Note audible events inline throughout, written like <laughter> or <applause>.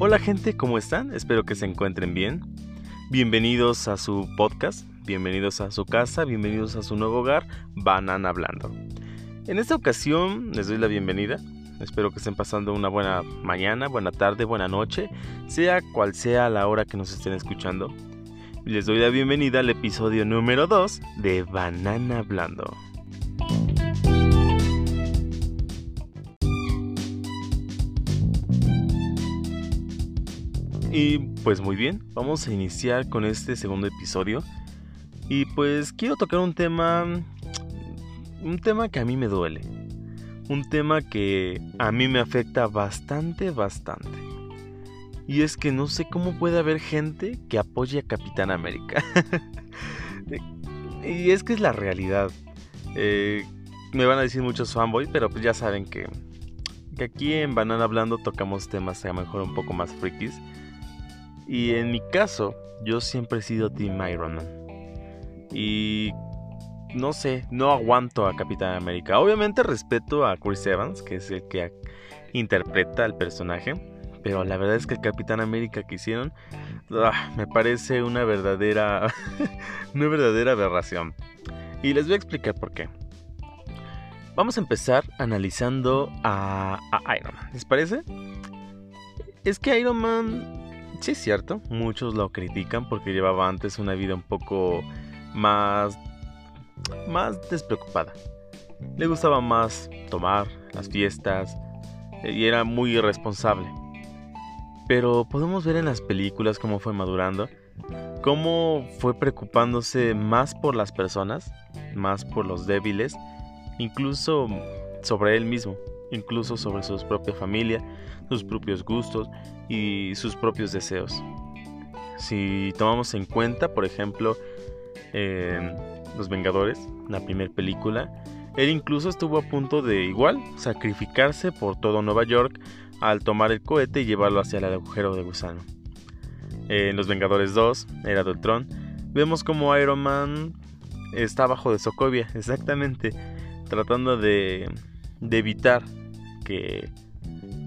Hola gente, ¿cómo están? Espero que se encuentren bien. Bienvenidos a su podcast, bienvenidos a su casa, bienvenidos a su nuevo hogar, Banana Hablando. En esta ocasión les doy la bienvenida. Espero que estén pasando una buena mañana, buena tarde, buena noche, sea cual sea la hora que nos estén escuchando. Les doy la bienvenida al episodio número 2 de Banana Hablando. Y pues muy bien, vamos a iniciar con este segundo episodio. Y pues quiero tocar un tema. Un tema que a mí me duele. Un tema que a mí me afecta bastante, bastante. Y es que no sé cómo puede haber gente que apoye a Capitán América. <laughs> y es que es la realidad. Eh, me van a decir muchos fanboys, pero pues ya saben que, que aquí en Banana Hablando tocamos temas a lo mejor un poco más frikis. Y en mi caso, yo siempre he sido Team Iron Man. Y no sé, no aguanto a Capitán América. Obviamente respeto a Chris Evans, que es el que interpreta al personaje. Pero la verdad es que el Capitán América que hicieron ah, me parece una verdadera, <laughs> una verdadera aberración. Y les voy a explicar por qué. Vamos a empezar analizando a, a Iron Man. ¿Les parece? Es que Iron Man Sí, es cierto, muchos lo critican porque llevaba antes una vida un poco más más despreocupada. Le gustaba más tomar, las fiestas eh, y era muy irresponsable. Pero podemos ver en las películas cómo fue madurando, cómo fue preocupándose más por las personas, más por los débiles, incluso sobre él mismo, incluso sobre su propia familia, sus propios gustos y sus propios deseos. Si tomamos en cuenta, por ejemplo, Los Vengadores, la primera película, él incluso estuvo a punto de igual sacrificarse por todo Nueva York al tomar el cohete y llevarlo hacia el agujero de gusano. En Los Vengadores 2, Era del Tron, vemos como Iron Man está bajo de Sokovia, <laughs> exactamente, tratando de, de evitar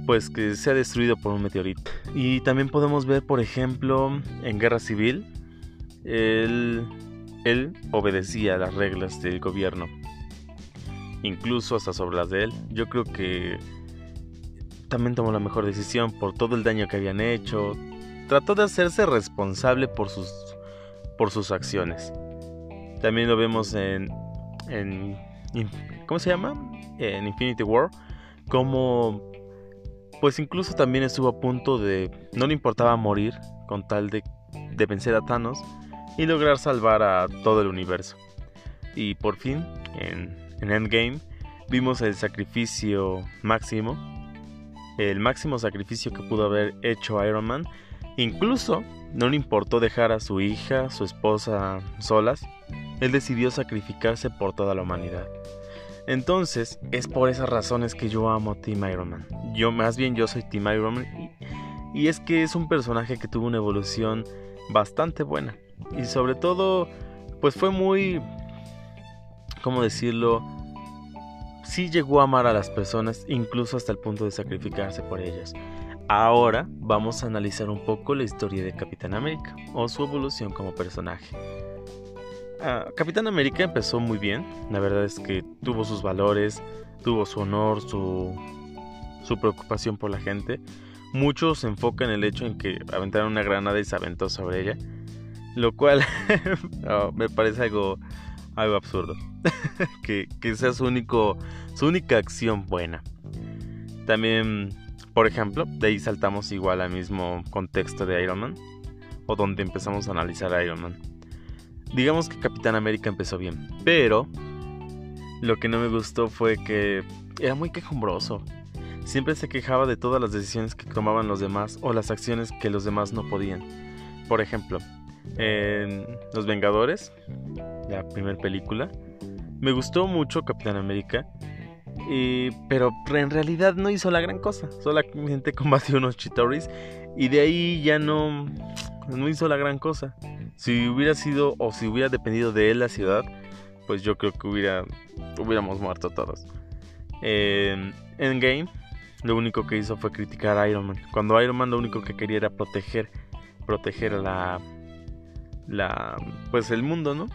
pues que sea destruido por un meteorito. Y también podemos ver, por ejemplo, en Guerra Civil, él, él obedecía las reglas del gobierno, incluso hasta sobre las de él. Yo creo que también tomó la mejor decisión por todo el daño que habían hecho. Trató de hacerse responsable por sus, por sus acciones. También lo vemos en, en ¿cómo se llama? En Infinity War, como pues incluso también estuvo a punto de, no le importaba morir con tal de, de vencer a Thanos y lograr salvar a todo el universo. Y por fin, en, en Endgame, vimos el sacrificio máximo, el máximo sacrificio que pudo haber hecho Iron Man. Incluso no le importó dejar a su hija, su esposa solas. Él decidió sacrificarse por toda la humanidad. Entonces, es por esas razones que yo amo a Team Iron Man. Yo, más bien, yo soy Team Iron Man. Y, es que es un personaje que tuvo una evolución bastante buena. Y sobre todo, pues fue muy. ¿Cómo decirlo? Sí llegó a amar a las personas, incluso hasta el punto de sacrificarse por ellas. Ahora vamos a analizar un poco la historia de Capitán América o su evolución como personaje. Ah, Capitán América empezó muy bien. La verdad es que tuvo sus valores, tuvo su honor, su, su preocupación por la gente. Muchos se enfocan en el hecho en que aventaron una granada y se aventó sobre ella. Lo cual <laughs> me parece algo, algo absurdo. <laughs> que, que, sea su, único, su única acción buena. También, por ejemplo, de ahí saltamos igual al mismo contexto de Iron Man. O donde empezamos a analizar a Iron Man digamos que Capitán América empezó bien, pero lo que no me gustó fue que era muy quejumbroso. Siempre se quejaba de todas las decisiones que tomaban los demás o las acciones que los demás no podían. Por ejemplo, en Los Vengadores, la primera película, me gustó mucho Capitán América, pero en realidad no hizo la gran cosa. Solamente <laughs> combatió unos Chitauri y de ahí ya no, no hizo la gran cosa. Si hubiera sido o si hubiera dependido de él la ciudad, pues yo creo que hubiera, hubiéramos muerto todos. En Endgame, lo único que hizo fue criticar a Iron Man. Cuando Iron Man lo único que quería era proteger, proteger la, la, pues el mundo, ¿no?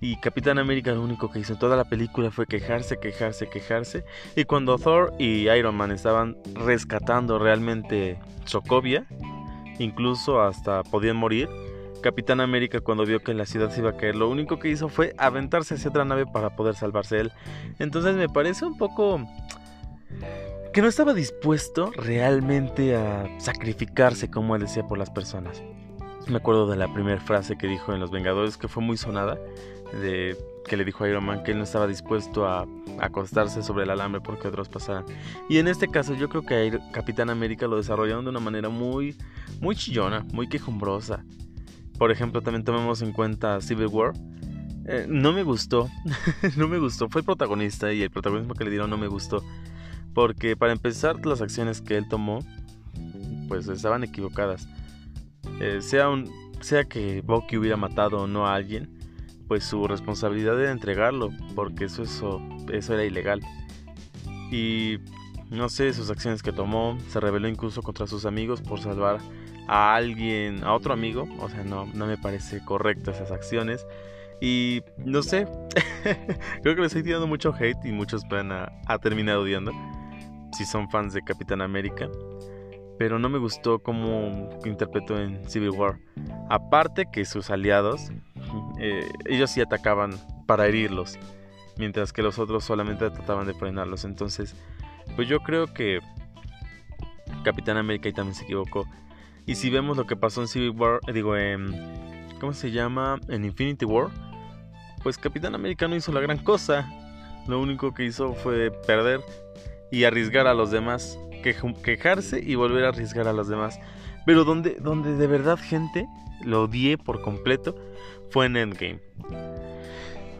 Y Capitán América lo único que hizo en toda la película fue quejarse, quejarse, quejarse. Y cuando Thor y Iron Man estaban rescatando realmente Sokovia, incluso hasta podían morir, Capitán América cuando vio que la ciudad se iba a caer, lo único que hizo fue aventarse hacia otra nave para poder salvarse él. Entonces me parece un poco que no estaba dispuesto realmente a sacrificarse como él decía por las personas. Me acuerdo de la primera frase que dijo en Los Vengadores que fue muy sonada, de que le dijo a Iron Man que él no estaba dispuesto a acostarse sobre el alambre porque otros pasaran. Y en este caso yo creo que Capitán América lo desarrollaron de una manera muy muy chillona, muy quejumbrosa. Por ejemplo, también tomemos en cuenta Civil War. Eh, no me gustó, <laughs> no me gustó. Fue el protagonista y el protagonismo que le dieron no me gustó. Porque para empezar, las acciones que él tomó, pues estaban equivocadas. Eh, sea, sea que Bucky hubiera matado o no a alguien, pues su responsabilidad era entregarlo, porque eso, eso, eso era ilegal. Y no sé, sus acciones que tomó, se rebeló incluso contra sus amigos por salvar a alguien, a otro amigo, o sea, no, no me parece correcto esas acciones. Y no sé, <laughs> creo que le estoy tirando mucho hate y muchos van a, a terminar odiando si son fans de Capitán América. Pero no me gustó cómo interpretó en Civil War. Aparte que sus aliados, eh, ellos sí atacaban para herirlos, mientras que los otros solamente trataban de frenarlos. Entonces, pues yo creo que Capitán América y también se equivocó. Y si vemos lo que pasó en Civil War, eh, digo, en, ¿cómo se llama? En Infinity War, pues Capitán América no hizo la gran cosa. Lo único que hizo fue perder y arriesgar a los demás. quejarse y volver a arriesgar a los demás. Pero donde, donde de verdad, gente, lo odié por completo fue en Endgame.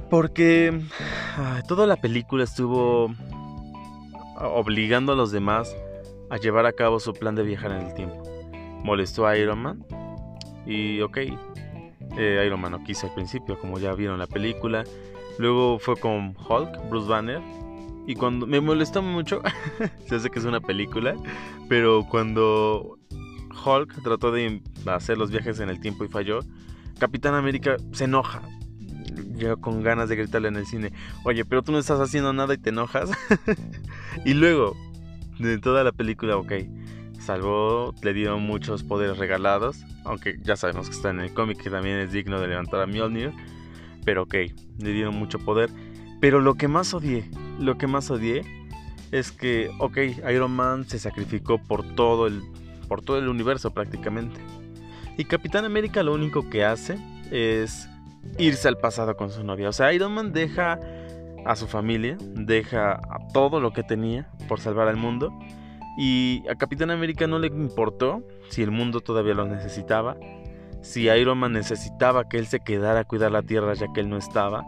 Porque toda la película estuvo obligando a los demás a llevar a cabo su plan de viajar en el tiempo molestó a Iron Man. Y ok, eh, Iron Man no quiso al principio, como ya vieron la película. Luego fue con Hulk, Bruce Banner. Y cuando me molestó mucho, <laughs> se hace que es una película, pero cuando Hulk trató de hacer los viajes en el tiempo y falló, Capitán América se enoja. Yo con ganas de gritarle en el cine, oye, pero tú no estás haciendo nada y te enojas. <laughs> y luego, de toda la película, ok, salvó, le dieron muchos poderes regalados, aunque ya sabemos que está en el cómic que también es digno de levantar a Mjolnir, pero ok, le dieron mucho poder. Pero lo que más odié, lo que más odié es que, ok, Iron Man se sacrificó por todo el, por todo el universo prácticamente. Y Capitán América lo único que hace es irse al pasado con su novia. O sea, Iron Man deja a su familia, deja a todo lo que tenía por salvar al mundo y a Capitán América no le importó si el mundo todavía lo necesitaba, si Iron Man necesitaba que él se quedara a cuidar la Tierra ya que él no estaba.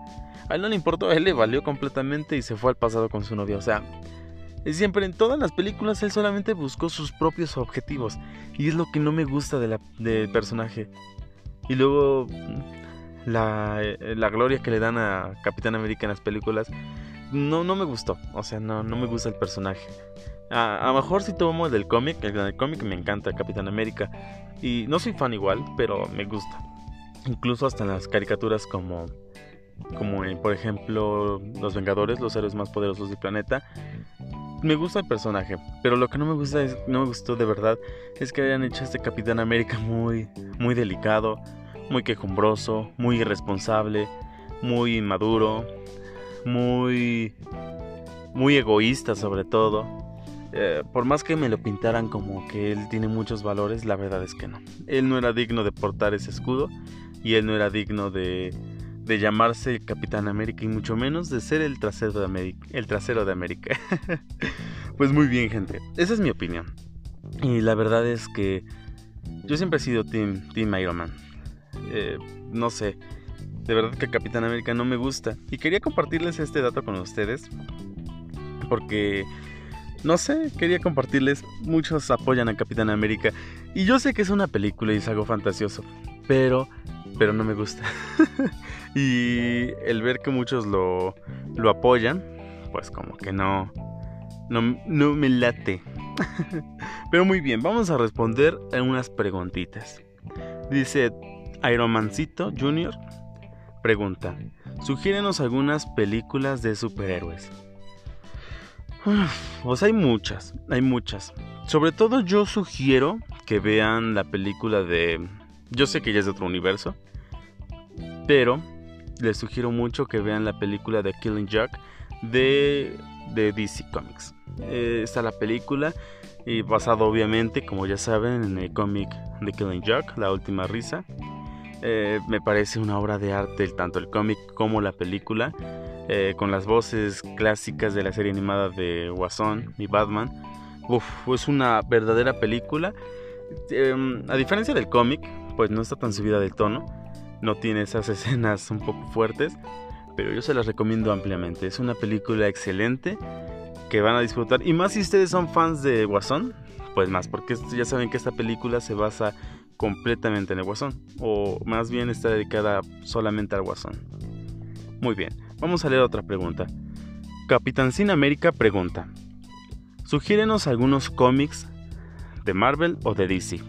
A él no le importó, a él le valió completamente y se fue al pasado con su novia. O sea, siempre en todas las películas él solamente buscó sus propios objetivos. Y es lo que no me gusta del personaje. Y luego la, eh, la gloria que le dan a Capitán América en las películas no, no me gustó. O sea, no, no me gusta el personaje. A, lo mejor si tomo el del cómic, el del cómic me encanta Capitán América. Y no soy fan igual, pero me gusta. Incluso hasta en las caricaturas como, como en, por ejemplo, Los Vengadores, los héroes más poderosos del planeta. Me gusta el personaje, pero lo que no me gusta es, no me gustó de verdad es que hayan hecho este Capitán América muy, muy delicado, muy quejumbroso, muy irresponsable, muy inmaduro, muy, muy egoísta sobre todo. Eh, por más que me lo pintaran como que él tiene muchos valores, la verdad es que no. Él no era digno de portar ese escudo y él no era digno de, de llamarse Capitán América y mucho menos de ser el trasero de América. El trasero de América. <laughs> pues muy bien, gente. Esa es mi opinión. Y la verdad es que yo siempre he sido Team, team Iron Man. Eh, no sé. De verdad que Capitán América no me gusta. Y quería compartirles este dato con ustedes. Porque no sé, quería compartirles. Muchos apoyan a Capitán América. Y yo sé que es una película y es algo fantasioso. Pero, pero no me gusta. <laughs> y el ver que muchos lo, lo apoyan, pues como que no, no, no me late. <laughs> Pero muy bien, vamos a responder a unas preguntitas. Dice Ironmancito Jr. Pregunta, sugiérenos algunas películas de superhéroes. <sighs> Pues hay muchas, hay muchas. Sobre todo yo sugiero que vean la película de... Yo sé que ya es de otro universo, pero les sugiero mucho que vean la película de Killing Joke de, de DC Comics. Eh, está la película y basado obviamente, como ya saben, en el cómic de Killing Joke, La Última Risa. Eh, me parece una obra de arte tanto el cómic como la película, eh, con las voces clásicas de la serie animada de Guasón y Batman. Es una verdadera película. Em, a diferencia del cómic, pues no está tan subida del tono, no tiene esas <laughs> escenas un poco fuertes, pero yo se las recomiendo ampliamente. Es una película excelente que van a disfrutar. Y más si ustedes son fans de Guasón, pues más, porque ya saben que esta película se basa completamente en el Guasón, o más bien está dedicada solamente al Guasón. Muy bien, vamos a leer otra pregunta. Capitán Sin América pregunta: Sugiérenos algunos cómics de Marvel o de DC.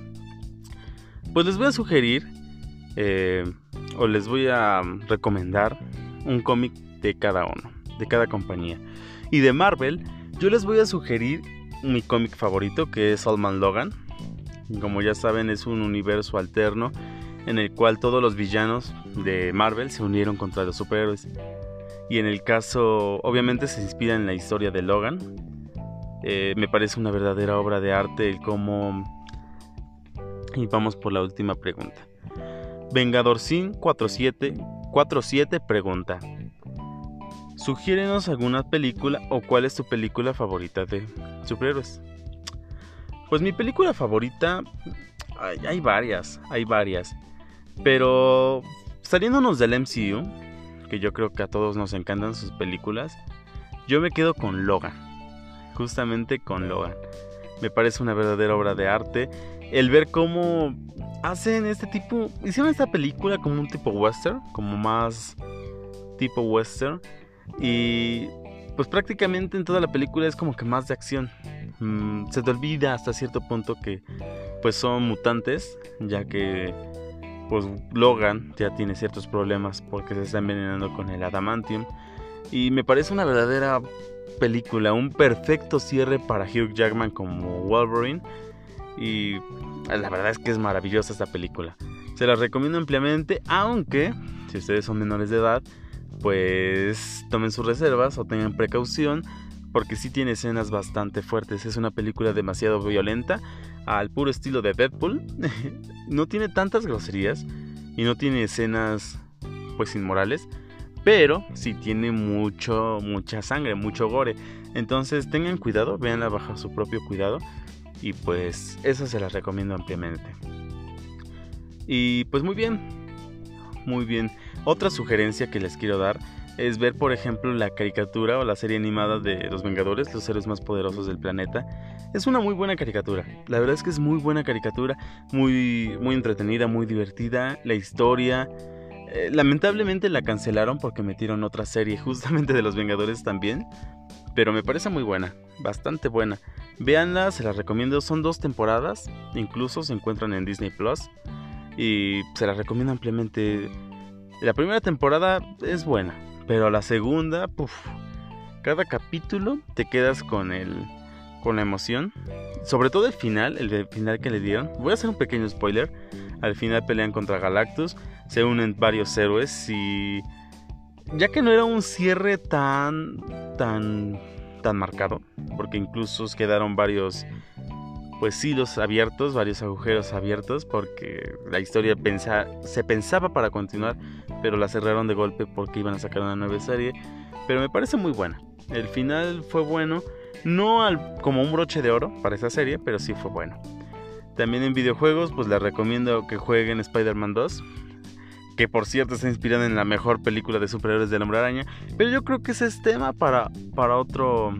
Pues les voy a sugerir, eh, o les voy a recomendar un cómic de cada uno, de cada compañía. Y de Marvel, yo les voy a sugerir mi cómic favorito, que es Allman Logan. Como ya saben, es un universo alterno en el cual todos los villanos de Marvel se unieron contra los superhéroes. Y en el caso, obviamente se inspira en la historia de Logan. Eh, me parece una verdadera obra de arte el cómo... Y vamos por la última pregunta. Vengador Sin 47, 47 pregunta. Sugiérenos alguna película o cuál es tu película favorita de superhéroes. Pues mi película favorita, hay, varias, hay varias. Pero saliéndonos del MCU, que yo creo que a todos nos encantan sus películas, yo me quedo con Logan. Justamente con Logan. Me parece una verdadera obra de arte. El ver cómo hacen este tipo, hicieron esta película como un tipo western, como más tipo western y pues prácticamente en toda la película es como que más de acción. Se te olvida hasta cierto punto que pues son mutantes, ya que pues Logan ya tiene ciertos problemas porque se está envenenando con el adamantium. Y me parece una verdadera película, un perfecto cierre para Hugh Jackman como Wolverine. Y la verdad es que es maravillosa esta película. Se la recomiendo ampliamente, aunque si ustedes son menores de edad, pues tomen sus reservas o tengan precaución porque sí tiene escenas bastante fuertes. Es una película demasiado violenta al puro estilo de Deadpool. <laughs> no tiene tantas groserías y no tiene escenas pues inmorales, pero sí tiene mucho mucha sangre, mucho gore. Entonces tengan cuidado, véanla bajo su propio cuidado y pues eso se las recomiendo ampliamente. Y pues muy bien, muy bien. Otra sugerencia que les quiero dar es ver, por ejemplo, la caricatura o la serie animada de Los Vengadores, los héroes más poderosos del planeta. Es una muy buena caricatura. La verdad es que es muy buena caricatura, muy, muy entretenida, muy divertida. La historia. Eh, lamentablemente la cancelaron porque metieron otra serie justamente de Los Vengadores también. Pero me parece muy buena, bastante buena. Véanla, se las recomiendo. Son dos temporadas, incluso se encuentran en Disney Plus. Y se las recomiendo ampliamente. La primera temporada es buena, pero la segunda, puff, cada capítulo te quedas con el con la emoción, sobre todo el final, el final que le dieron. Voy a hacer un pequeño spoiler. Al final pelean contra Galactus, se unen varios héroes y ya que no era un cierre tan tan tan marcado, porque incluso quedaron varios pues hilos abiertos, varios agujeros abiertos, porque la historia se pensaba para continuar, pero la cerraron de golpe porque iban a sacar una nueva serie. Pero me parece muy buena. El final fue bueno, no al, como un broche de oro para esa serie, pero sí fue bueno. También en videojuegos, pues les recomiendo que jueguen Spider-Man 2. Que por cierto está inspirada en la mejor película de superhéroes del Hombre Araña. Pero yo creo que ese es tema para, para, otro,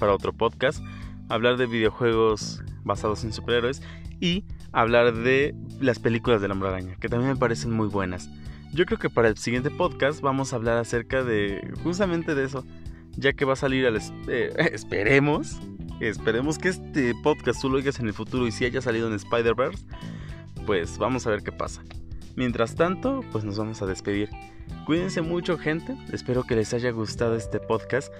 para otro podcast hablar de videojuegos basados en superhéroes y hablar de las películas del Hombre Araña, que también me parecen muy buenas. Yo creo que para el siguiente podcast vamos a hablar acerca de justamente de eso, ya que va a salir al eh, <laughs> esperemos esperemos que este podcast tú lo oigas en el futuro y si haya salido en Spider-Verse, pues vamos a ver qué pasa. Mientras tanto, pues nos vamos a despedir. Cuídense mucho, gente. Espero que les haya gustado este podcast.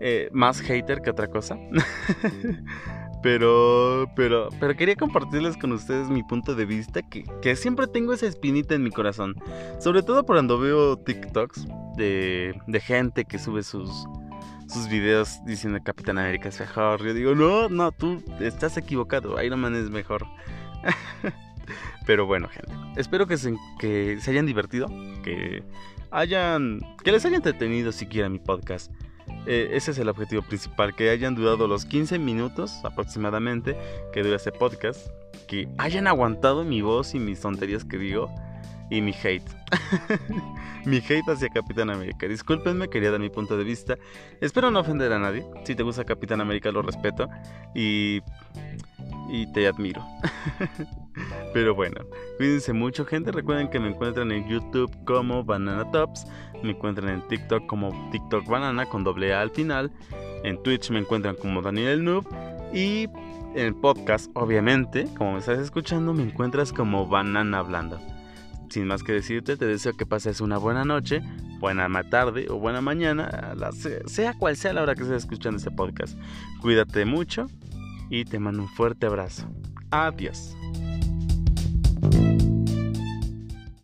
Eh, más hater que otra cosa. <laughs> pero, pero, pero quería compartirles con ustedes mi punto de vista. Que, que, siempre tengo esa espinita en mi corazón. Sobre todo cuando veo TikToks de, de gente que sube sus, sus videos diciendo Capitán América es mejor. Yo digo, no, no, tú estás equivocado. Iron Man es mejor. <laughs> Pero bueno, gente. Espero que se, que se hayan divertido. Que hayan. Que les haya entretenido siquiera mi podcast. Eh, ese es el objetivo principal. Que hayan durado los 15 minutos aproximadamente que dura este podcast. Que hayan aguantado mi voz y mis tonterías que digo. Y mi hate. <laughs> mi hate hacia Capitán América. Discúlpenme, quería dar mi punto de vista. Espero no ofender a nadie. Si te gusta Capitán América, lo respeto. Y. Y te admiro. <laughs> Pero bueno, cuídense mucho, gente. Recuerden que me encuentran en YouTube como Banana Tops. Me encuentran en TikTok como TikTok Banana con doble A al final. En Twitch me encuentran como Daniel Noob. Y en el podcast, obviamente, como me estás escuchando, me encuentras como Banana Hablando. Sin más que decirte, te deseo que pases una buena noche, buena tarde o buena mañana, sea cual sea la hora que estés escuchando este podcast. Cuídate mucho y te mando un fuerte abrazo. Adiós.